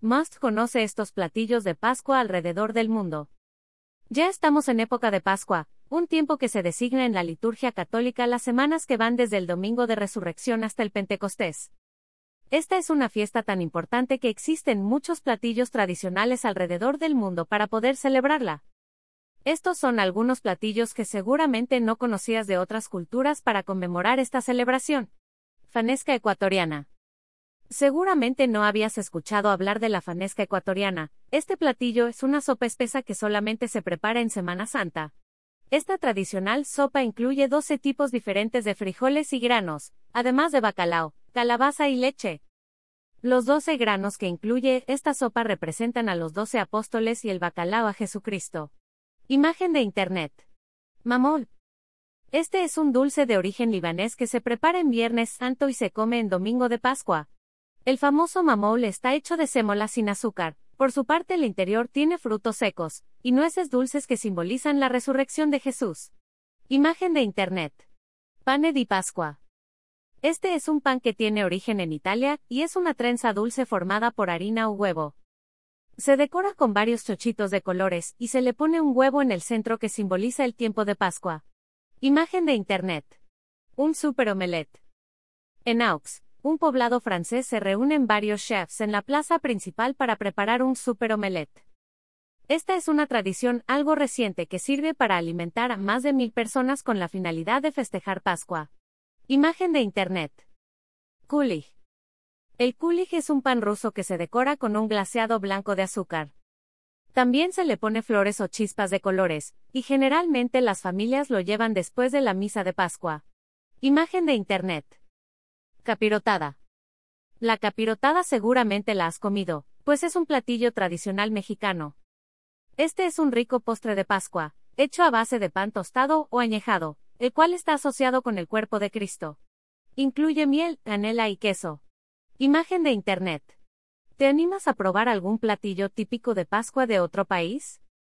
Must conoce estos platillos de Pascua alrededor del mundo. Ya estamos en época de Pascua, un tiempo que se designa en la liturgia católica las semanas que van desde el domingo de resurrección hasta el Pentecostés. Esta es una fiesta tan importante que existen muchos platillos tradicionales alrededor del mundo para poder celebrarla. Estos son algunos platillos que seguramente no conocías de otras culturas para conmemorar esta celebración. Fanesca ecuatoriana. Seguramente no habías escuchado hablar de la fanesca ecuatoriana. Este platillo es una sopa espesa que solamente se prepara en Semana Santa. Esta tradicional sopa incluye 12 tipos diferentes de frijoles y granos, además de bacalao, calabaza y leche. Los 12 granos que incluye esta sopa representan a los 12 apóstoles y el bacalao a Jesucristo. Imagen de Internet. Mamol. Este es un dulce de origen libanés que se prepara en Viernes Santo y se come en Domingo de Pascua. El famoso mamol está hecho de sémola sin azúcar, por su parte el interior tiene frutos secos, y nueces dulces que simbolizan la resurrección de Jesús. Imagen de Internet. Pane di Pascua. Este es un pan que tiene origen en Italia, y es una trenza dulce formada por harina o huevo. Se decora con varios chochitos de colores, y se le pone un huevo en el centro que simboliza el tiempo de Pascua. Imagen de Internet. Un super omelette. En Aux, un poblado francés se reúnen varios chefs en la plaza principal para preparar un super omelette. Esta es una tradición algo reciente que sirve para alimentar a más de mil personas con la finalidad de festejar Pascua. Imagen de Internet. Kulig. El kulig es un pan ruso que se decora con un glaseado blanco de azúcar. También se le pone flores o chispas de colores, y generalmente las familias lo llevan después de la misa de Pascua. Imagen de Internet. Capirotada. La capirotada seguramente la has comido, pues es un platillo tradicional mexicano. Este es un rico postre de Pascua, hecho a base de pan tostado o añejado, el cual está asociado con el cuerpo de Cristo. Incluye miel, canela y queso. Imagen de Internet. ¿Te animas a probar algún platillo típico de Pascua de otro país?